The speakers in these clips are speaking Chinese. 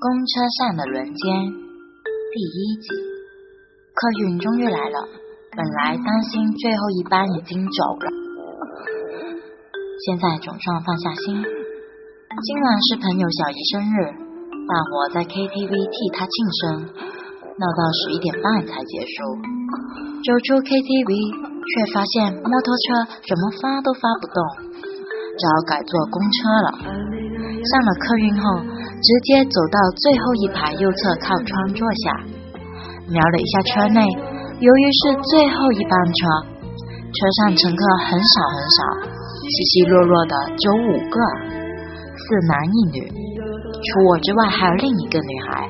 公车上的轮奸第一集，客运终于来了。本来担心最后一班已经走了，现在总算放下心。今晚是朋友小姨生日，大伙在 KTV 替她庆生，闹到十一点半才结束。走出 KTV，却发现摩托车怎么发都发不动，只好改坐公车了。上了客运后。直接走到最后一排右侧靠窗坐下，瞄了一下车内，由于是最后一班车，车上乘客很少很少，稀稀落落的只有五个，四男一女，除我之外还有另一个女孩，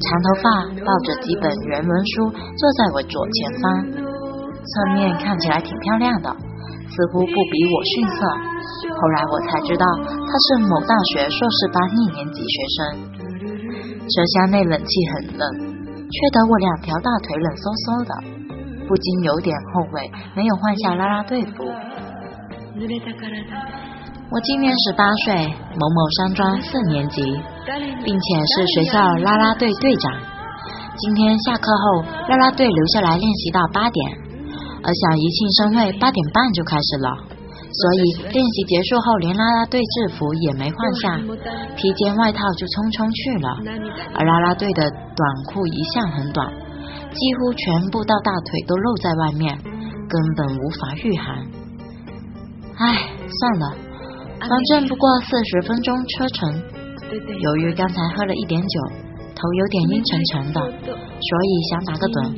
长头发，抱着几本原文书，坐在我左前方，侧面看起来挺漂亮的。似乎不比我逊色。后来我才知道，他是某大学硕士班一年级学生。车厢内冷气很冷，却得我两条大腿冷飕飕的，不禁有点后悔没有换下啦啦队服。我今年十八岁，某某山庄四年级，并且是学校啦啦队队长。今天下课后，啦啦队留下来练习到八点。而小姨庆生会八点半就开始了，所以练习结束后，连拉拉队制服也没换下，披肩外套就匆匆去了。而拉拉队的短裤一向很短，几乎全部到大腿都露在外面，根本无法御寒。唉，算了，反正不过四十分钟车程。由于刚才喝了一点酒，头有点阴沉沉的，所以想打个盹。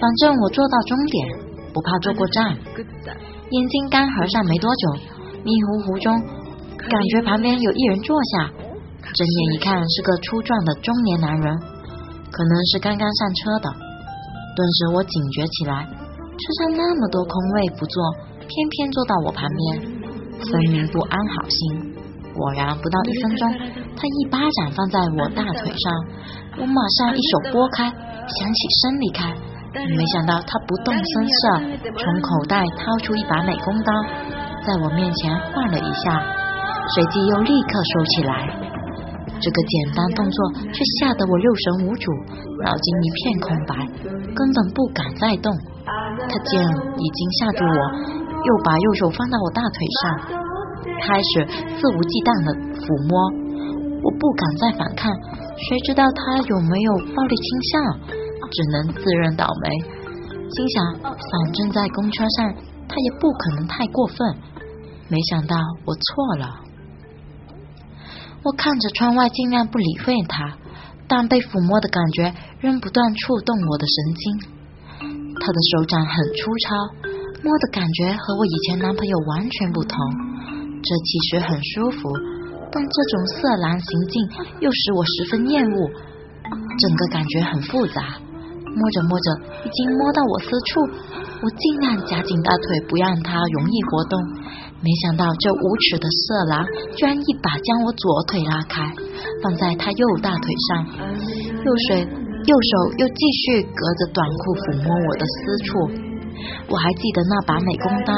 反正我坐到终点。不怕坐过站，眼睛刚合上没多久，迷糊糊中感觉旁边有一人坐下，睁眼一看是个粗壮的中年男人，可能是刚刚上车的。顿时我警觉起来，车上那么多空位不坐，偏偏坐到我旁边，分明不安好心。果然不到一分钟，他一巴掌放在我大腿上，我马上一手拨开，想起身离开。没想到他不动声色，从口袋掏出一把美工刀，在我面前晃了一下，随即又立刻收起来。这个简单动作却吓得我六神无主，脑筋一片空白，根本不敢再动。他见已经吓住我，又把右手放到我大腿上，开始肆无忌惮的抚摸。我不敢再反抗，谁知道他有没有暴力倾向？只能自认倒霉，心想反正在公车上，他也不可能太过分。没想到我错了。我看着窗外，尽量不理会他，但被抚摸的感觉仍不断触动我的神经。他的手掌很粗糙，摸的感觉和我以前男朋友完全不同。这其实很舒服，但这种色狼行径又使我十分厌恶，整个感觉很复杂。摸着摸着，已经摸到我私处，我尽量夹紧大腿，不让它容易活动。没想到这无耻的色狼居然一把将我左腿拉开，放在他右大腿上，右手右手又继续隔着短裤抚摸我的私处。我还记得那把美工刀，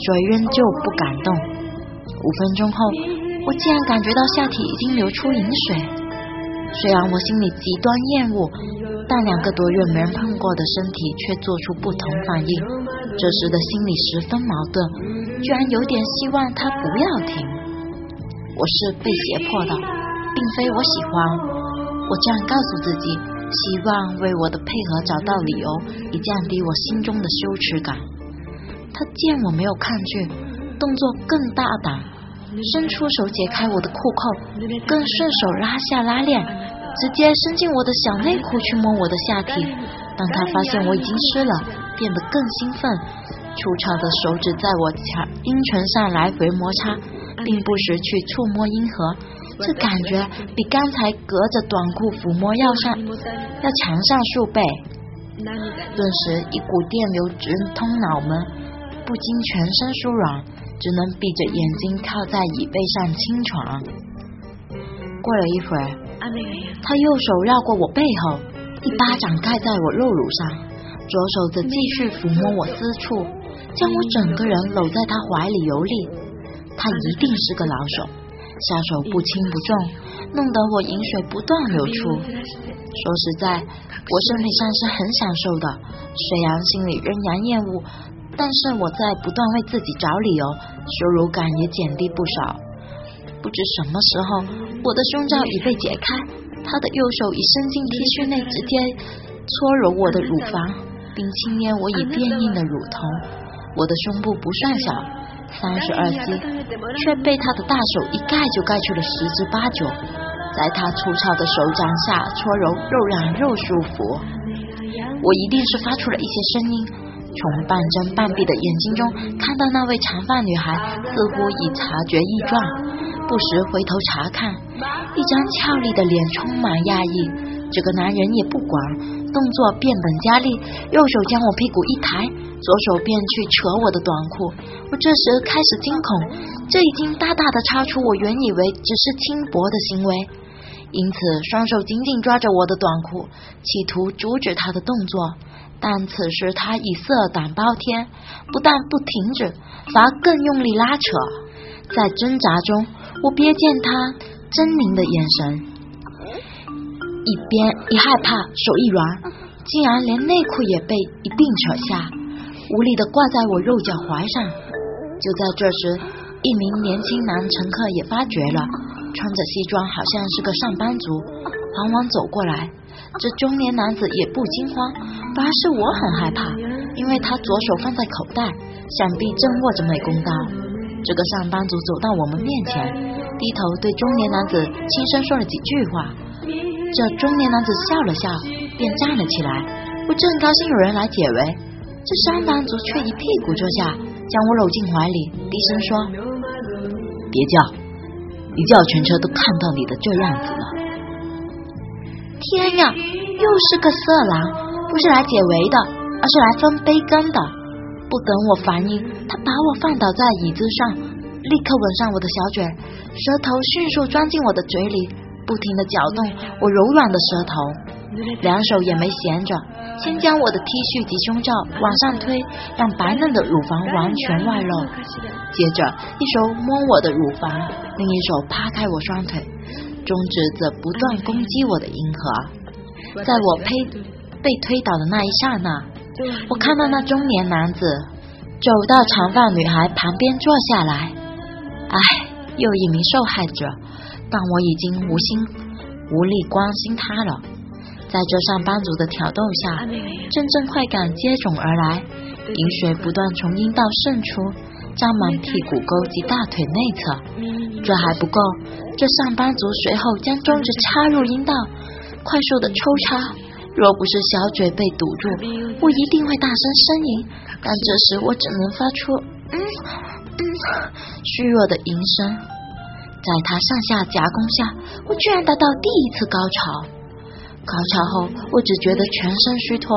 所以仍旧不敢动。五分钟后，我竟然感觉到下体已经流出饮水。虽然我心里极端厌恶。但两个多月没人碰过的身体却做出不同反应，这时的心里十分矛盾，居然有点希望他不要停。我是被胁迫的，并非我喜欢。我这样告诉自己，希望为我的配合找到理由，以降低我心中的羞耻感。他见我没有抗拒，动作更大胆，伸出手解开我的裤扣，更顺手拉下拉链。直接伸进我的小内裤去摸我的下体，当他发现我已经湿了，变得更兴奋，粗糙的手指在我强阴唇上来回摩擦，并不时去触摸阴核，这感觉比刚才隔着短裤抚摸要上要强上数倍。顿时一股电流直通脑门，不禁全身酥软，只能闭着眼睛靠在椅背上轻喘。过了一会儿。他右手绕过我背后，一巴掌盖在我肉乳上，左手则继续抚摸我私处，将我整个人搂在他怀里游历。他一定是个老手，下手不轻不重，弄得我饮水不断流出。说实在，我身体上是很享受的，虽然心里仍然厌恶，但是我在不断为自己找理由，羞辱感也减低不少。不知什么时候，我的胸罩已被解开，他的右手已伸进 T 恤内，直接搓揉我的乳房，并轻捏我已变硬的乳头。我的胸部不算小。三十二 C，却被他的大手一盖就盖去了十之八九，在他粗糙的手掌下搓揉，又软又舒服。我一定是发出了一些声音，从半睁半闭的眼睛中看到那位长发女孩似乎已察觉异状，不时回头查看，一张俏丽的脸充满讶异。这个男人也不管，动作变本加厉，右手将我屁股一抬，左手便去扯我的短裤。我这时开始惊恐，这已经大大的超出我原以为只是轻薄的行为，因此双手紧紧抓着我的短裤，企图阻止他的动作。但此时他已色胆包天，不但不停止，反而更用力拉扯。在挣扎中，我瞥见他狰狞的眼神。一边一害怕，手一软，竟然连内裤也被一并扯下，无力的挂在我右脚踝上。就在这时，一名年轻男乘客也发觉了，穿着西装，好像是个上班族，缓缓走过来。这中年男子也不惊慌，反而是我很害怕，因为他左手放在口袋，想必正握着美工刀。这个上班族走到我们面前，低头对中年男子轻声说了几句话。这中年男子笑了笑，便站了起来。我正高兴有人来解围，这上班族却一屁股坐下，将我搂进怀里，低声说：“别叫，一叫全车都看到你的这样子了。”天呀，又是个色狼！不是来解围的，而是来分杯羹的。不等我反应，他把我放倒在椅子上，立刻吻上我的小嘴，舌头迅速钻进我的嘴里。不停的搅动我柔软的舌头，两手也没闲着，先将我的 T 恤及胸罩往上推，让白嫩的乳房完全外露。接着一手摸我的乳房，另一手扒开我双腿，中指则不断攻击我的阴核。在我呸被推倒的那一刹那，我看到那中年男子走到长发女孩旁边坐下来。唉，又一名受害者。但我已经无心无力关心他了。在这上班族的挑逗下，阵阵快感接踵而来，饮水不断从阴道渗出，沾满屁股沟及大腿内侧。这还不够，这上班族随后将中指插入阴道，快速的抽插。若不是小嘴被堵住，我一定会大声呻吟。但这时我只能发出嗯嗯虚弱的吟声。在他上下夹攻下，我居然达到第一次高潮。高潮后，我只觉得全身虚脱，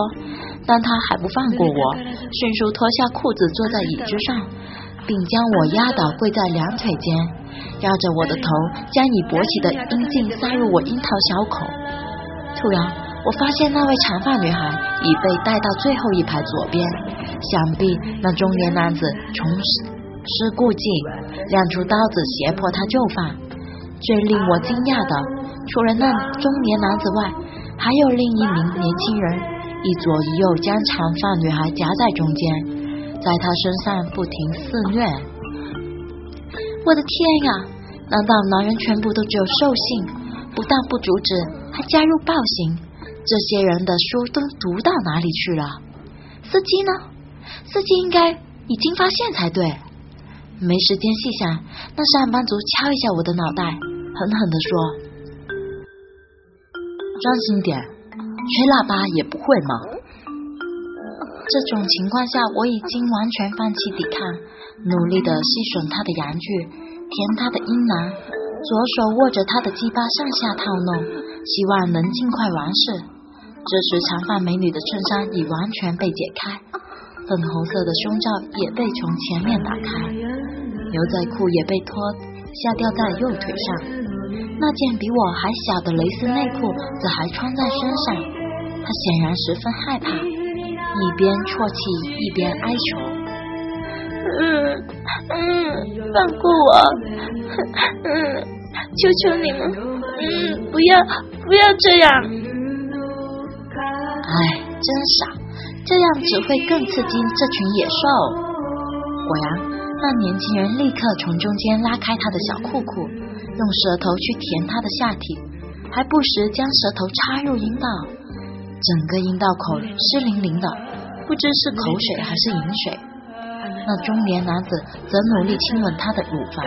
但他还不放过我，迅速脱下裤子坐在椅子上，并将我压倒跪在两腿间，绕着我的头，将已勃起的阴茎塞入我樱桃小口。突然，我发现那位长发女孩已被带到最后一排左边，想必那中年男子从。是顾忌，亮出刀子胁迫他就范。最令我惊讶的，除了那中年男子外，还有另一名年轻人，一左一右将长发女孩夹在中间，在他身上不停肆虐。我的天呀！难道男人全部都只有兽性？不但不阻止，还加入暴行？这些人的书都读到哪里去了？司机呢？司机应该已经发现才对。没时间细想，那上班族敲一下我的脑袋，狠狠的说：“专心点，吹喇叭也不会吗？”这种情况下，我已经完全放弃抵抗，努力的吸吮他的阳具，舔他的阴囊，左手握着他的鸡巴上下套弄，希望能尽快完事。这时，长发美女的衬衫已完全被解开。粉红色的胸罩也被从前面打开，牛仔裤也被脱下掉在右腿上，那件比我还小的蕾丝内裤则还穿在身上。他显然十分害怕，一边啜泣一边哀求：“嗯嗯，放过我，嗯，求求你们，嗯，不要不要这样。哎，真傻，这样只会更刺激这群野兽。果然，那年轻人立刻从中间拉开他的小裤裤，用舌头去舔他的下体，还不时将舌头插入阴道，整个阴道口湿淋淋的，不知是口水还是饮水。那中年男子则努力亲吻她的乳房，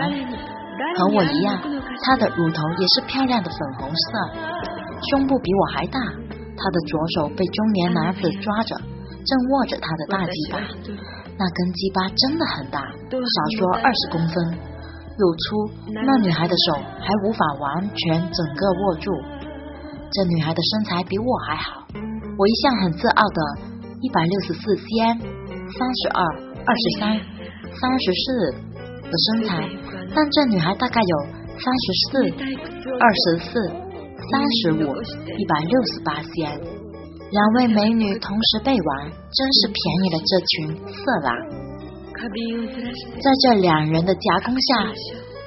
和我一样，他的乳头也是漂亮的粉红色，胸部比我还大。他的左手被中年男子抓着，正握着他的大鸡巴。那根鸡巴真的很大，少说二十公分，又粗。那女孩的手还无法完全整个握住。这女孩的身材比我还好，我一向很自傲的，一百六十四 cm，三十二、二十三、三十四的身材，但这女孩大概有三十四、二十四、三十五、一百六十八 cm。两位美女同时被玩，真是便宜了这群色狼。在这两人的夹攻下，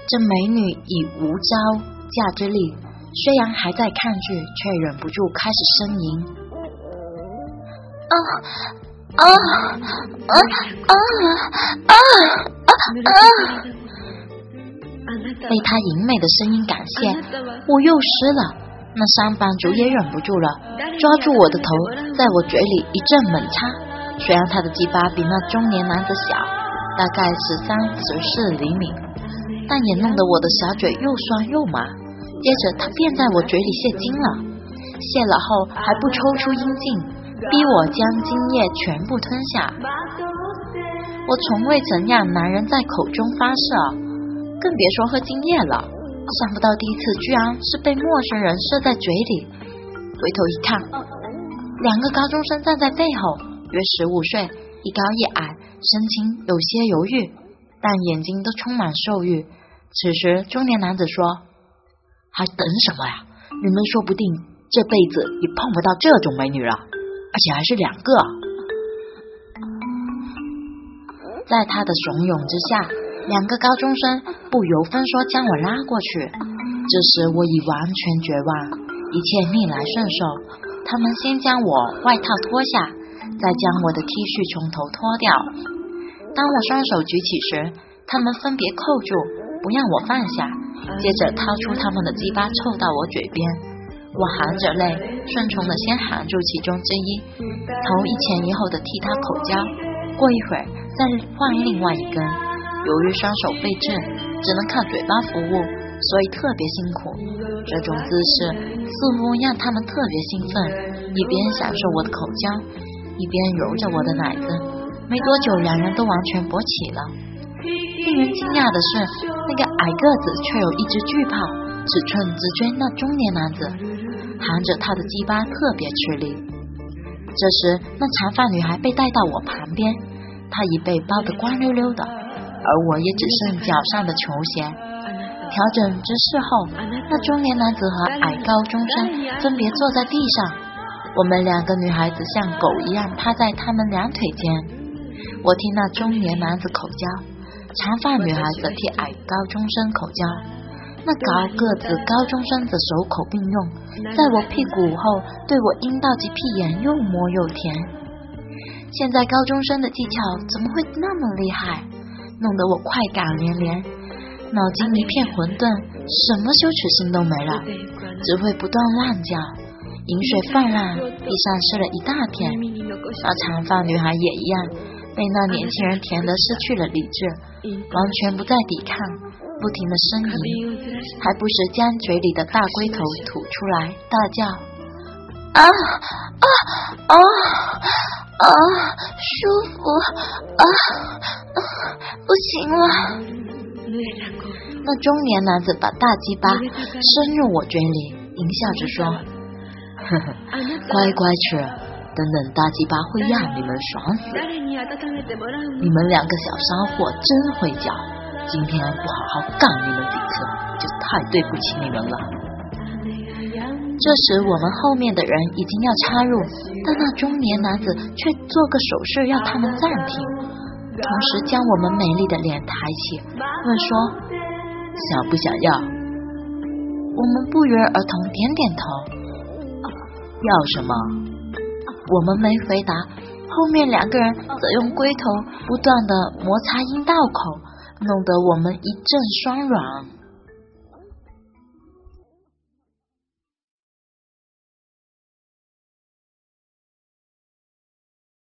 这美女已无招架之力，虽然还在抗拒，却忍不住开始呻吟。啊啊啊啊啊啊！被他淫媚的声音感谢，我又湿了。那上班族也忍不住了，抓住我的头，在我嘴里一阵猛插。虽然他的鸡巴比那中年男子小，大概十三十四厘米，但也弄得我的小嘴又酸又麻。接着他便在我嘴里泄精了，泄了后还不抽出阴茎，逼我将精液全部吞下。我从未曾让男人在口中发射，更别说喝精液了。想不到第一次居然是被陌生人射在嘴里，回头一看，两个高中生站在背后，约十五岁，一高一矮，神情有些犹豫，但眼睛都充满兽欲。此时，中年男子说：“还等什么呀？你们说不定这辈子也碰不到这种美女了，而且还是两个。”在他的怂恿之下。两个高中生不由分说将我拉过去，这时我已完全绝望，一切逆来顺受。他们先将我外套脱下，再将我的 T 恤从头脱掉。当我双手举起时，他们分别扣住，不让我放下。接着掏出他们的鸡巴凑到我嘴边，我含着泪，顺从的先含住其中之一，头一前一后的替他口交。过一会儿，再换另外一根。由于双手被制，只能靠嘴巴服务，所以特别辛苦。这种姿势似乎让他们特别兴奋，一边享受我的口交，一边揉着我的奶子。没多久，两人都完全勃起了。令人惊讶的是，那个矮个子却有一只巨炮，尺寸直追那中年男子，含着他的鸡巴特别吃力。这时，那长发女孩被带到我旁边，她已被包得光溜溜的。而我也只剩脚上的球鞋。调整姿势后，那中年男子和矮高中生分别坐在地上，我们两个女孩子像狗一样趴在他们两腿间。我听那中年男子口交，长发女孩子替矮高中生口交。那高个子高中生的手口并用，在我屁股后对我阴道及屁眼又摸又舔。现在高中生的技巧怎么会那么厉害？弄得我快感连连，脑筋一片混沌，什么羞耻心都没了，只会不断乱叫，饮水泛滥，地上湿了一大片。那长发女孩也一样，被那年轻人甜得失去了理智，完全不再抵抗，不停的呻吟，还不时将嘴里的大龟头吐出来，大叫：啊啊啊！啊，舒服啊啊，不行了！那中年男子把大鸡巴伸入我嘴里，淫笑着说：“呵呵，乖乖吃，等等大鸡巴会让你们爽死！你们两个小骚货真会叫，今天不好好干你们几次，就太对不起你们了。”这时，我们后面的人已经要插入，但那中年男子却做个手势要他们暂停，同时将我们美丽的脸抬起，问说：“想不想要？”我们不约而同点点头。要什么？我们没回答，后面两个人则用龟头不断的摩擦阴道口，弄得我们一阵酸软。